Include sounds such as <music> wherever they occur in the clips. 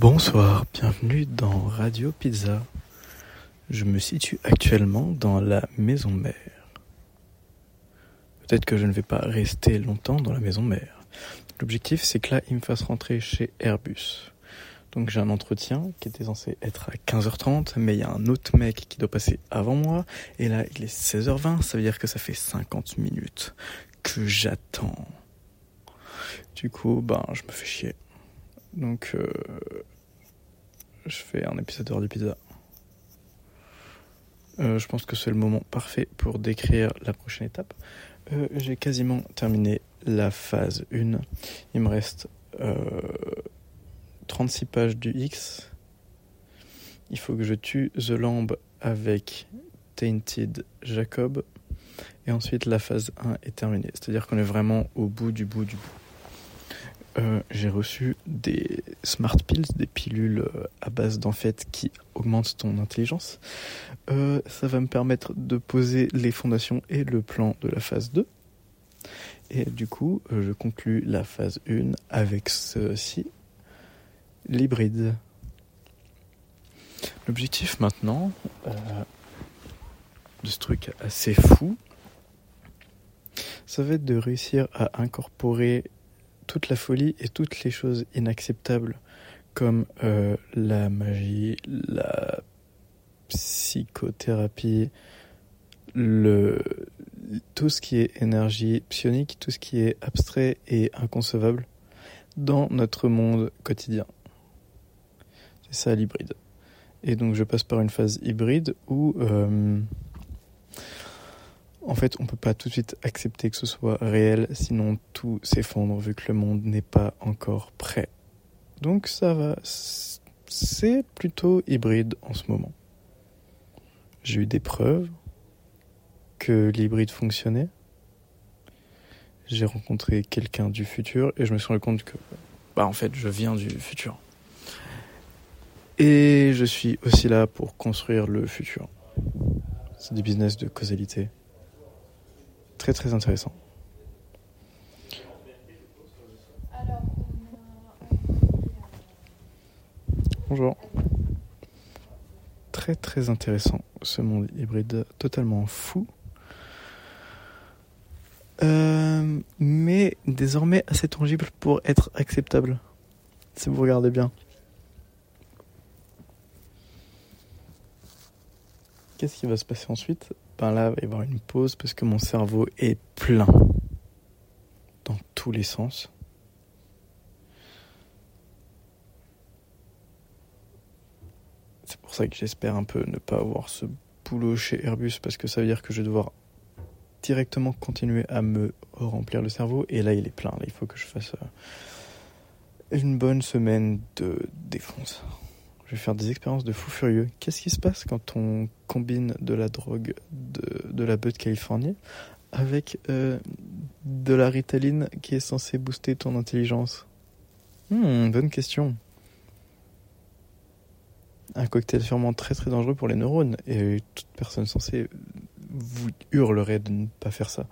Bonsoir, bienvenue dans Radio Pizza. Je me situe actuellement dans la maison mère. Peut-être que je ne vais pas rester longtemps dans la maison mère. L'objectif, c'est que là, il me fasse rentrer chez Airbus. Donc j'ai un entretien qui était censé être à 15h30, mais il y a un autre mec qui doit passer avant moi, et là il est 16h20, ça veut dire que ça fait 50 minutes que j'attends. Du coup, ben je me fais chier. Donc euh, je fais un épisode d'heure du pizza. Euh, je pense que c'est le moment parfait pour décrire la prochaine étape. Euh, j'ai quasiment terminé la phase 1. Il me reste 36 pages du X. Il faut que je tue The Lamb avec Tainted Jacob. Et ensuite, la phase 1 est terminée. C'est-à-dire qu'on est vraiment au bout du bout du bout. Euh, j'ai reçu des smart pills, des pilules euh, à base fait qui augmentent ton intelligence. Euh, ça va me permettre de poser les fondations et le plan de la phase 2. Et du coup, je conclus la phase 1 avec ceci, l'hybride. L'objectif maintenant de ce truc assez fou, ça va être de réussir à incorporer toute la folie et toutes les choses inacceptables comme euh, la magie, la psychothérapie, le, tout ce qui est énergie psionique, tout ce qui est abstrait et inconcevable dans notre monde quotidien. C'est ça l'hybride. Et donc je passe par une phase hybride où euh, en fait, on peut pas tout de suite accepter que ce soit réel, sinon tout s'effondre vu que le monde n'est pas encore prêt. Donc ça va, c'est plutôt hybride en ce moment. J'ai eu des preuves que l'hybride fonctionnait. J'ai rencontré quelqu'un du futur et je me suis rendu compte que, bah en fait, je viens du futur. Et je suis aussi là pour construire le futur. C'est du business de causalité très très intéressant. Bonjour. Très très intéressant ce monde hybride totalement fou. Euh, mais désormais assez tangible pour être acceptable. Si vous regardez bien. Qu'est-ce qui va se passer ensuite? Ben là, il va y avoir une pause parce que mon cerveau est plein dans tous les sens. C'est pour ça que j'espère un peu ne pas avoir ce boulot chez Airbus parce que ça veut dire que je vais devoir directement continuer à me remplir le cerveau et là il est plein. Là, il faut que je fasse euh, une bonne semaine de défonce. Je vais faire des expériences de fou furieux. Qu'est-ce qui se passe quand on combine de la drogue de, la bœuf de Californie avec euh, de la ritaline qui est censée booster ton intelligence? Hmm, Bonne question. Un cocktail sûrement très très dangereux pour les neurones et toute personne censée vous hurlerait de ne pas faire ça.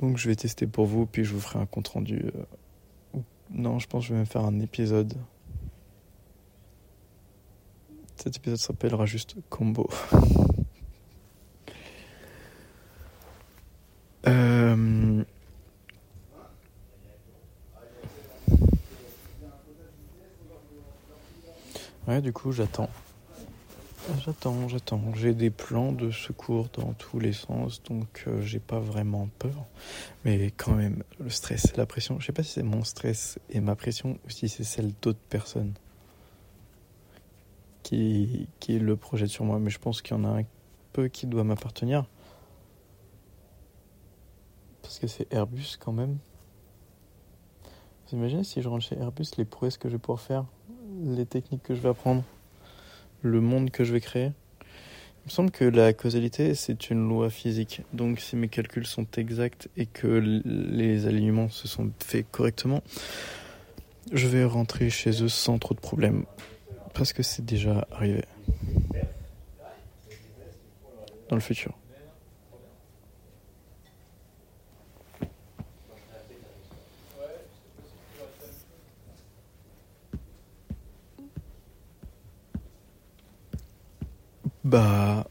Donc je vais tester pour vous puis je vous ferai un compte rendu. Euh, non, je pense que je vais même faire un épisode cet épisode s'appellera juste Combo. <laughs> Euh, ouais, du coup, j'attends. J'attends, j'attends. J'ai des plans de secours dans tous les sens, donc euh, j'ai pas vraiment peur. Mais quand même, le stress, la pression, je sais pas si c'est mon stress et ma pression ou si c'est celle d'autres personnes qui, qui le projette sur moi, mais je pense qu'il y en a un peu qui doit m'appartenir. Parce que c'est Airbus quand même. Vous imaginez si je rentre chez Airbus, les prouesses que je vais pouvoir faire, les techniques que je vais apprendre, le monde que je vais créer Il me semble que la causalité, c'est une loi physique. Donc si mes calculs sont exacts et que les alignements se sont faits correctement, je vais rentrer chez eux sans trop de problèmes parce que c'est déjà arrivé dans le futur. Bah...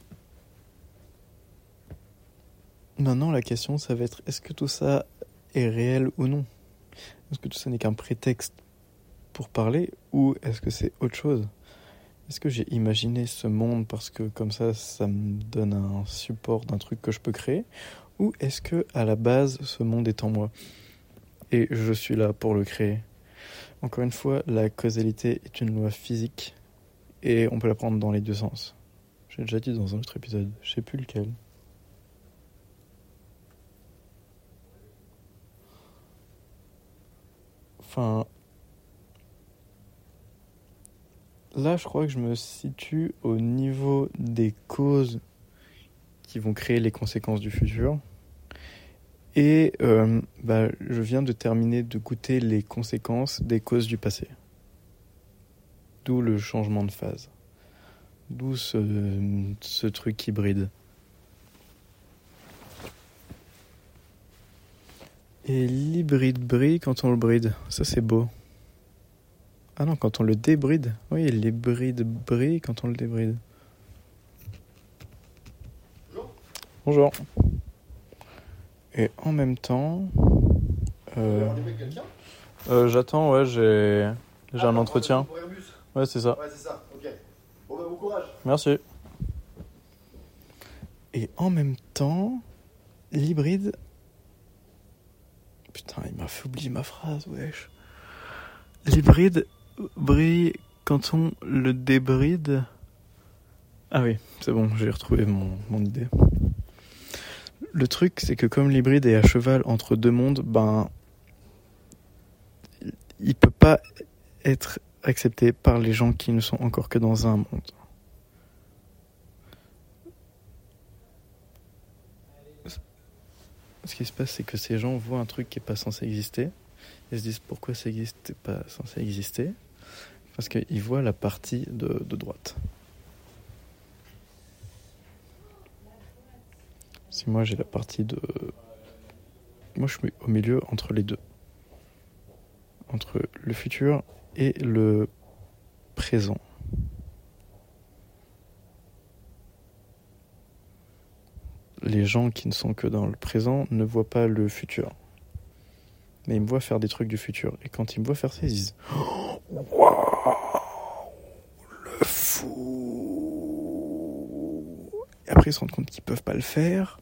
Maintenant, la question, ça va être est-ce que tout ça est réel ou non? Est-ce que tout ça n'est qu'un prétexte pour parler ou est-ce que c'est autre chose? Est-ce que j'ai imaginé ce monde parce que comme ça, ça me donne un support d'un truc que je peux créer? Ou est-ce que à la base, ce monde est en moi? Et je suis là pour le créer Encore une fois, la causalité est une loi physique et on peut la prendre dans les deux sens. J'ai déjà dit dans un autre épisode, je sais plus lequel. Enfin, là, je crois que je me situe au niveau des causes qui vont créer les conséquences du futur. Et euh, bah, je viens de terminer de goûter les conséquences des causes du passé. D'où le changement de phase. D'où ce, ce truc hybride. Et l'hybride brille quand on le bride. Ça, c'est beau. Ah non, quand on le débride. Oui, l'hybride brille quand on le débride. Bonjour. Bonjour. Et en même temps. Euh, euh, J'attends, ouais, j'ai j'ai un entretien. Ouais, c'est ça. Ouais, c'est ça, ok. Bon, bah, bon courage. Merci. Et en même temps, l'hybride. Putain, il m'a fait oublier ma phrase, wesh. L'hybride brille quand on le débride. Ah oui, c'est bon, j'ai retrouvé mon, mon idée. Le truc, c'est que comme l'hybride est à cheval entre deux mondes, ben. Il peut pas être accepté par les gens qui ne sont encore que dans un monde. Ce qui se passe, c'est que ces gens voient un truc qui n'est pas censé exister. Ils se disent pourquoi ça n'existe pas censé exister? Parce qu'ils voient la partie de, de droite. Si moi j'ai la partie de. Moi je suis au milieu entre les deux. Entre le futur et le présent. Les gens qui ne sont que dans le présent ne voient pas le futur. Mais ils me voient faire des trucs du futur. Et quand ils me voient faire ça, ils disent Waouh Le fou Et après, ils se rendent compte qu'ils peuvent pas le faire.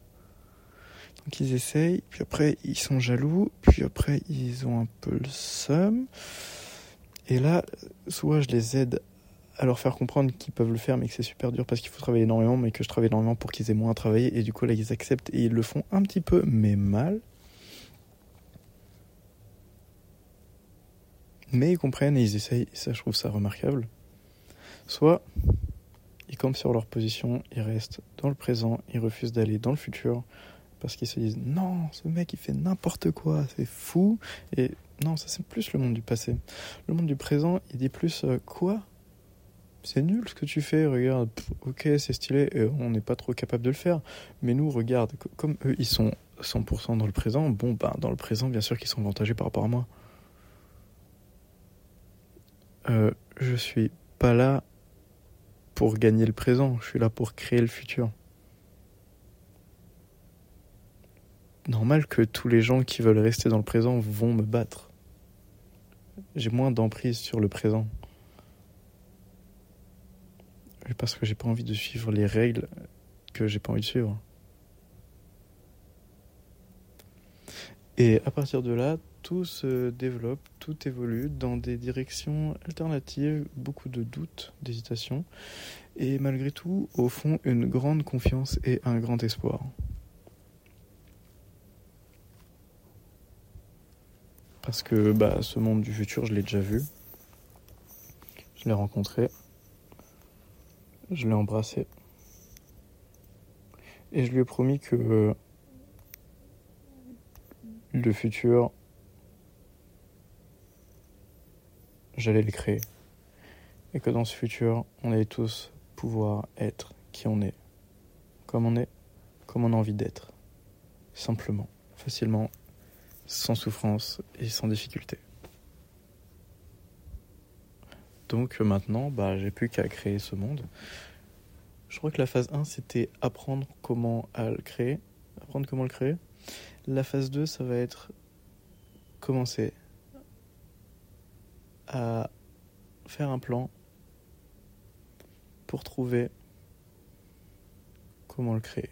Donc ils essayent, puis après ils sont jaloux, puis après ils ont un peu le seum. Et là, soit je les aide à leur faire comprendre qu'ils peuvent le faire, mais que c'est super dur parce qu'il faut travailler énormément, mais que je travaille énormément pour qu'ils aient moins à travailler. Et du coup, là, ils acceptent et ils le font un petit peu, mais mal. Mais ils comprennent et ils essayent, et ça, je trouve ça remarquable. Soit ils campent sur leur position, ils restent dans le présent, ils refusent d'aller dans le futur parce qu'ils se disent non, ce mec il fait n'importe quoi, c'est fou. Et non, ça c'est plus le monde du passé. Le monde du présent, il dit plus euh, quoi? C'est nul ce que tu fais, regarde, ok, c'est stylé, et on n'est pas trop capable de le faire. Mais nous, regarde, co- comme eux ils sont 100% dans le présent, bon, bah, dans le présent, bien sûr qu'ils sont avantagés par rapport à moi. Euh, je suis pas là pour gagner le présent, je suis là pour créer le futur. Normal que tous les gens qui veulent rester dans le présent vont me battre. J'ai moins d'emprise sur le présent. Parce que j'ai pas envie de suivre les règles que j'ai pas envie de suivre. Et à partir de là, tout se développe, tout évolue dans des directions alternatives, beaucoup de doutes, d'hésitations, et malgré tout, au fond, une grande confiance et un grand espoir. Parce que bah, ce monde du futur, je l'ai déjà vu, je l'ai rencontré, je l'ai embrassé, et je lui ai promis que le futur, j'allais le créer. Et que dans ce futur, on allait tous pouvoir être qui on est. Comme on est, comme on a envie d'être. Simplement, facilement, sans souffrance et sans difficulté. Donc euh, maintenant, bah, j'ai plus qu'à créer ce monde. Je crois que la phase 1, c'était apprendre comment le créer. Apprendre comment le créer. La phase 2, ça va être commencer à faire un plan pour trouver comment le créer.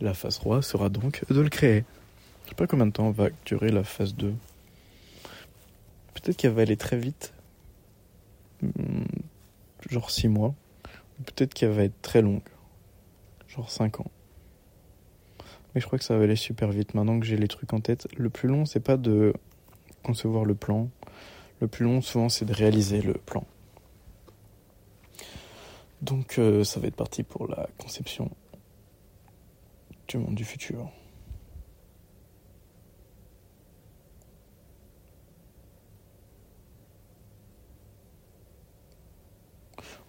La phase 3 sera donc de le créer. Je sais pas combien de temps va durer la phase 2. Peut-être qu'elle va aller très vite. Hmm, genre 6 mois. Peut-être qu'elle va être très longue. Genre 5 ans. Mais je crois que ça va aller super vite maintenant que j'ai les trucs en tête. Le plus long, c'est pas de concevoir le plan. Le plus long, souvent, c'est de réaliser le plan. Donc, euh, ça va être parti pour la conception du monde du futur.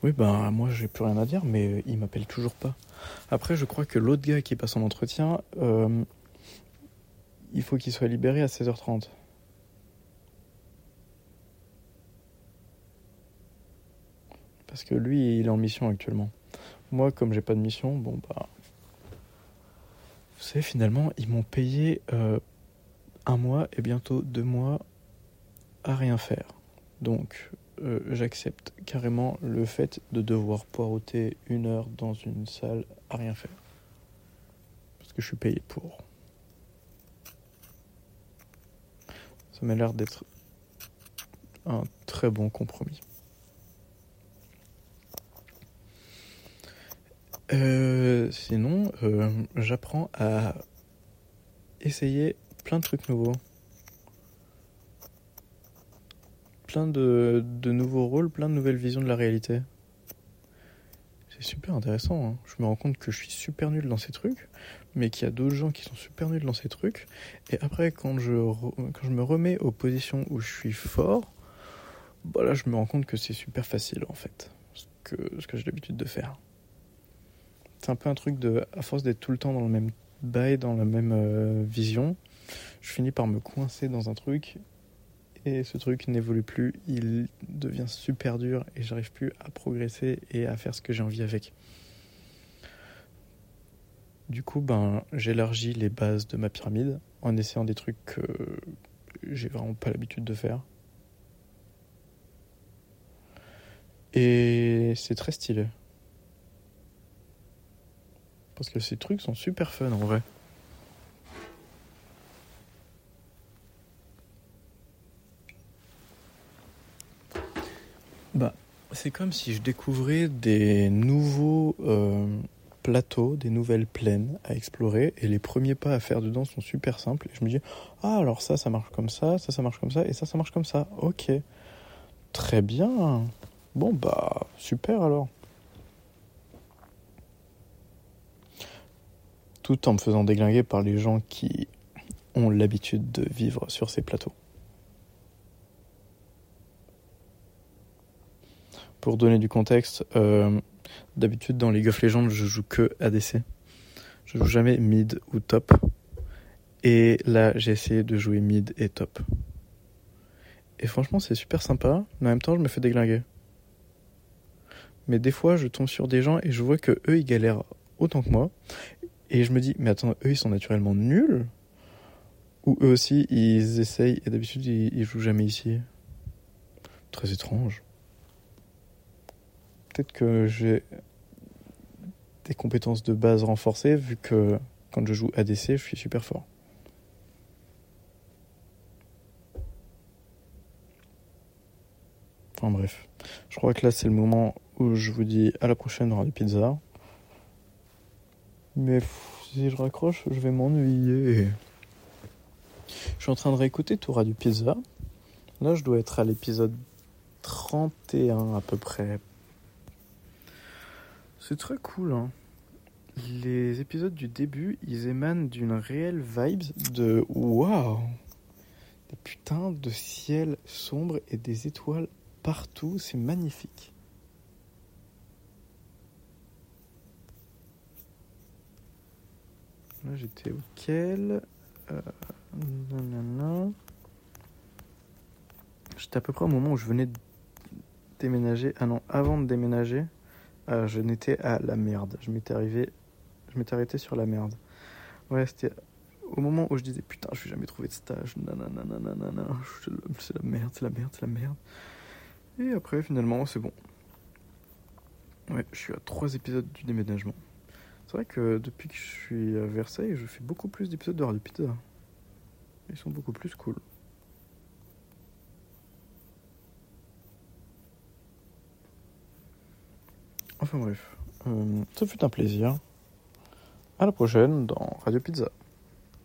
Oui, ben moi j'ai plus rien à dire, mais il m'appelle toujours pas. Après, je crois que l'autre gars qui passe en entretien, euh, il faut qu'il soit libéré à 16h30. Parce que lui, il est en mission actuellement. Moi, comme j'ai pas de mission, bon bah. Vous savez, finalement, ils m'ont payé euh, un mois et bientôt deux mois à rien faire. Donc, euh, j'accepte carrément le fait de devoir poireauter une heure dans une salle à rien faire. Parce que je suis payé pour. Ça m'a l'air d'être un très bon compromis. Euh, sinon, euh, j'apprends à essayer plein de trucs nouveaux. plein de, nouveaux rôles, plein de nouvelles visions de la réalité. C'est super intéressant. Hein. Je me rends compte que je suis super nul dans ces trucs, mais qu'il y a d'autres gens qui sont super nuls dans ces trucs. Et après, quand je, quand je me remets aux positions où je suis fort, bah là, je me rends compte que c'est super facile en fait, ce que, ce que j'ai l'habitude de faire. C'est un peu un truc de, à force d'être tout le temps dans le même bail, dans la même euh, vision, je finis par me coincer dans un truc et ce truc n'évolue plus, il devient super dur et j'arrive plus à progresser et à faire ce que j'ai envie avec. Du coup, ben, j'élargis les bases de ma pyramide en essayant des trucs que j'ai vraiment pas l'habitude de faire. Et c'est très stylé. Parce que ces trucs sont super fun en vrai. Bah, c'est comme si je découvrais des nouveaux euh, plateaux, des nouvelles plaines à explorer, et les premiers pas à faire dedans sont super simples. Et je me dis, ah alors ça, ça marche comme ça, ça, ça marche comme ça, et ça, ça marche comme ça. Ok, très bien. Bon bah super alors. Tout en me faisant déglinguer par les gens qui ont l'habitude de vivre sur ces plateaux. Pour donner du contexte, euh, d'habitude dans League of Legends, je joue que ADC. Je joue jamais mid ou top. Et là, j'ai essayé de jouer mid et top. Et franchement, c'est super sympa, mais en même temps, je me fais déglinguer. Mais des fois, je tombe sur des gens et je vois que eux, ils galèrent autant que moi. Et je me dis, mais attends, eux, ils sont naturellement nuls? Ou eux aussi, ils essayent et d'habitude, ils, ils jouent jamais ici? Très étrange peut-être que j'ai des compétences de base renforcées vu que quand je joue ADC, je suis super fort. Enfin bref, je crois que là c'est le moment où je vous dis à la prochaine dans des pizzas. Mais si je raccroche, je vais m'ennuyer. Je suis en train de réécouter Toura du Pizza. Là, je dois être à l'épisode 31 à peu près, c'est très cool. Hein. Les épisodes du début, ils émanent d'une réelle vibe de waouh, des putains de ciel sombre et des étoiles partout, c'est magnifique. Là j'étais auquel euh, J'étais à peu près au moment où je venais de déménager. Ah non, avant de déménager. euh, je n'étais à la merde. Je m'étais arrivé, je m'étais arrêté sur la merde. Ouais, c'était au moment où je disais putain, je vais jamais trouver de stage. Nanana, nanana, c'est la merde, c'est la merde, c'est la merde. Et après, finalement, c'est bon. Ouais, je suis à trois épisodes du déménagement. C'est vrai que depuis que je suis à Versailles, je fais beaucoup plus d'épisodes de Radio Pizza. Ils sont beaucoup plus cool. Enfin bref, euh, ça fut un plaisir. À la prochaine dans Radio Pizza.